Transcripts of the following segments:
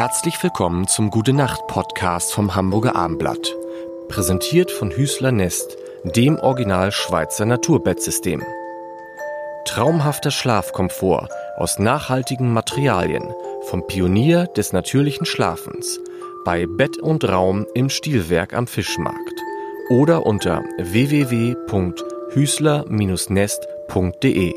Herzlich willkommen zum Gute Nacht Podcast vom Hamburger Armblatt. Präsentiert von Hüßler Nest, dem Original Schweizer Naturbettsystem. Traumhafter Schlafkomfort aus nachhaltigen Materialien vom Pionier des natürlichen Schlafens bei Bett und Raum im Stilwerk am Fischmarkt oder unter www.hüßler-nest.de.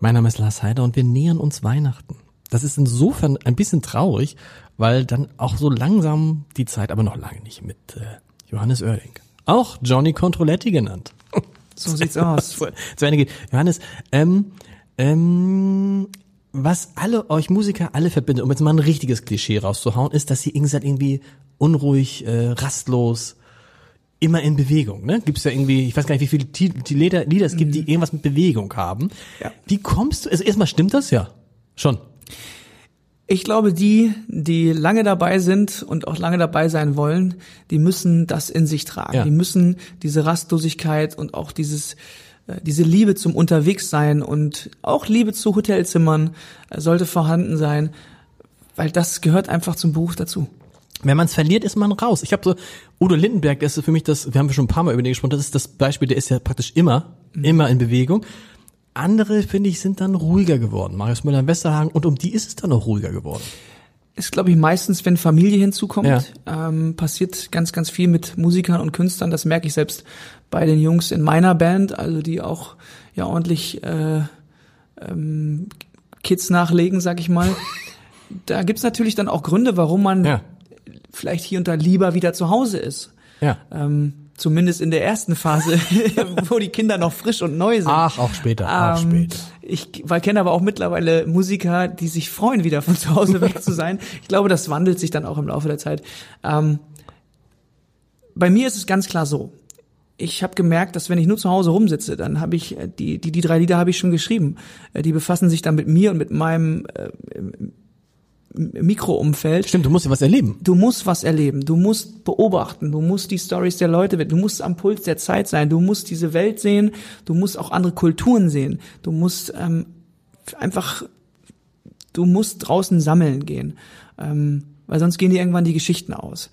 Mein Name ist Lars Heider und wir nähern uns Weihnachten. Das ist insofern ein bisschen traurig, weil dann auch so langsam die Zeit, aber noch lange nicht mit äh, Johannes Oerding. Auch Johnny Controletti genannt. So sieht's aus. Zu Ende geht. Johannes, ähm, ähm, was alle euch Musiker alle verbindet, um jetzt mal ein richtiges Klischee rauszuhauen, ist, dass ihr irgendwie seid irgendwie unruhig, äh, rastlos, immer in Bewegung. Ne? Gibt es ja irgendwie, ich weiß gar nicht, wie viele die Lieder, Lieder es gibt, die irgendwas mit Bewegung haben. Ja. Wie kommst du? Also erstmal stimmt das ja schon. Ich glaube, die, die lange dabei sind und auch lange dabei sein wollen, die müssen das in sich tragen. Ja. Die müssen diese Rastlosigkeit und auch dieses, äh, diese Liebe zum Unterwegssein und auch Liebe zu Hotelzimmern äh, sollte vorhanden sein, weil das gehört einfach zum Beruf dazu. Wenn man es verliert, ist man raus. Ich habe so Udo Lindenberg, das ist für mich das, wir haben schon ein paar Mal über den gesprochen, das ist das Beispiel, der ist ja praktisch immer, immer in Bewegung. Andere, finde ich, sind dann ruhiger geworden. Marius Müller in Westerhagen und um die ist es dann auch ruhiger geworden. Ist, glaube ich, meistens, wenn Familie hinzukommt, Ja. ähm, passiert ganz, ganz viel mit Musikern und Künstlern. Das merke ich selbst bei den Jungs in meiner Band, also die auch ja ordentlich äh, ähm, Kids nachlegen, sag ich mal. da gibt's natürlich dann auch Gründe, warum man Ja. vielleicht hier und da lieber wieder zu Hause ist. Ja. Ähm, zumindest in der ersten Phase, wo die Kinder noch frisch und neu sind. Ach, auch später, auch Ähm, später. Ich kenne aber auch mittlerweile Musiker, die sich freuen, wieder von zu Hause weg zu sein. Ich glaube, das wandelt sich dann auch im Laufe der Zeit. Ähm, bei mir ist es ganz klar so. Ich habe gemerkt, dass wenn ich nur zu Hause rumsitze, dann habe ich äh, die, die die drei Lieder habe ich schon geschrieben. Äh, Die befassen sich dann mit mir und mit meinem äh, Mikroumfeld. Stimmt, du musst ja was erleben. Du musst was erleben, du musst beobachten, du musst die Stories der Leute, du musst am Puls der Zeit sein, du musst diese Welt sehen, du musst auch andere Kulturen sehen, du musst ähm, einfach, du musst draußen sammeln gehen, ähm, weil sonst gehen dir irgendwann die Geschichten aus.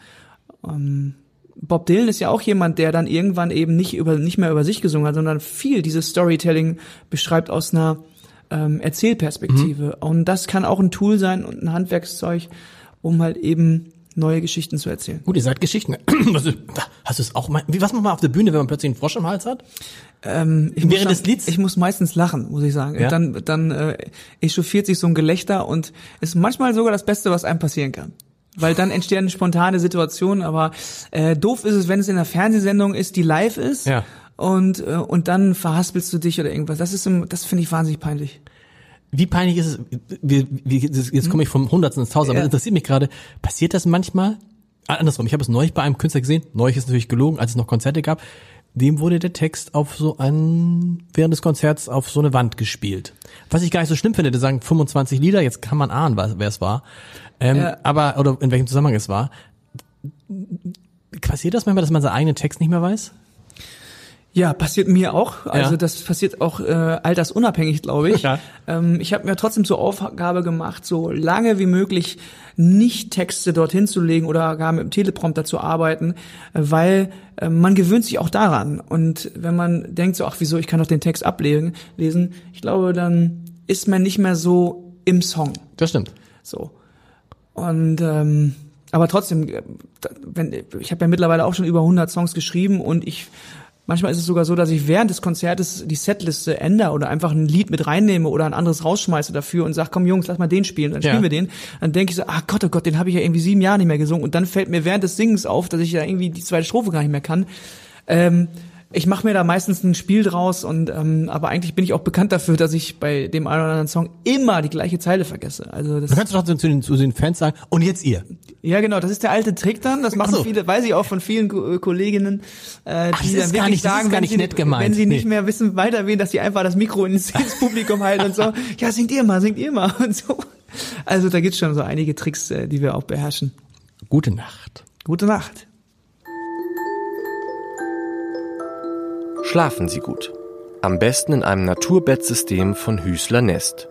Ähm, Bob Dylan ist ja auch jemand, der dann irgendwann eben nicht über nicht mehr über sich gesungen hat, sondern viel dieses Storytelling beschreibt aus einer ähm, Erzählperspektive. Und das kann auch ein Tool sein und ein Handwerkszeug, um halt eben neue Geschichten zu erzählen. Gut, ihr seid Geschichten. Hast du es auch mal, wie, was macht man auf der Bühne, wenn man plötzlich einen Frosch im Hals hat? Ähm, ich Während muss des Lieds? Ich muss meistens lachen, muss ich sagen. Ja? Dann, dann äh, echauffiert sich so ein Gelächter und ist manchmal sogar das Beste, was einem passieren kann. Weil dann entstehen spontane Situationen, aber äh, doof ist es, wenn es in einer Fernsehsendung ist, die live ist Ja. Und, äh, und dann verhaspelst du dich oder irgendwas. Das ist im, das finde ich wahnsinnig peinlich. Wie peinlich ist es, wie, wie, jetzt komme ich vom Hundertsten ins Tausend, aber Ja. das interessiert mich gerade, passiert das manchmal? Ah, andersrum, ich habe es neulich bei einem Künstler gesehen, neulich ist natürlich gelogen, als es noch Konzerte gab, dem wurde der Text auf so ein, während des Konzerts auf so eine Wand gespielt. Was ich gar nicht so schlimm finde, die sagen 25 Lieder, jetzt kann man ahnen, wer es war. Ähm, Ja. Aber, oder in welchem Zusammenhang es war. Passiert das manchmal, dass man seinen eigenen Text nicht mehr weiß? Ja, passiert mir auch. Also Ja. das passiert auch äh, altersunabhängig, glaube ich. Ja. Ähm, ich habe mir trotzdem zur Aufgabe gemacht, so lange wie möglich nicht Texte dorthin zu legen oder gar mit dem Teleprompter zu arbeiten, äh, weil äh, man gewöhnt sich auch daran. Und wenn man denkt so, ach wieso, ich kann doch den Text ablesen, lesen, ich glaube, dann ist man nicht mehr so im Song. Das stimmt. So. Und ähm, aber trotzdem, äh, wenn ich habe ja mittlerweile auch schon über 100 Songs geschrieben und ich manchmal ist es sogar so, dass ich während des Konzertes die Setliste ändere oder einfach ein Lied mit reinnehme oder ein anderes rausschmeiße dafür und sag, komm Jungs, lass mal den spielen, dann Ja. spielen wir den. Dann denke ich so, ah Gott, oh Gott, den habe ich ja irgendwie sieben Jahre nicht mehr gesungen und dann fällt mir während des Singens auf, dass ich ja irgendwie die zweite Strophe gar nicht mehr kann. Ähm, ich mache mir da meistens ein Spiel draus und ähm, aber eigentlich bin ich auch bekannt dafür, dass ich bei dem einen oder anderen Song immer die gleiche Zeile vergesse. Also das Du kannst doch zu den, zu den Fans sagen, und jetzt ihr. ja, genau, das ist der alte Trick dann. Das machen Ach so. viele, weiß ich auch von vielen Ko- äh, Kolleginnen, äh, Ach, das die dann gar wirklich nicht- sagen, wenn nicht sie, wenn sie nicht Nee. mehr wissen weiter wen, dass sie einfach das Mikro ins, ins Publikum halten und so, ja, singt ihr mal, singt ihr mal und so. Also da gibt's schon so einige Tricks, äh, die wir auch beherrschen. Gute Nacht. Gute Nacht. Schlafen Sie gut. Am besten in einem Naturbettsystem von Hüßler Nest.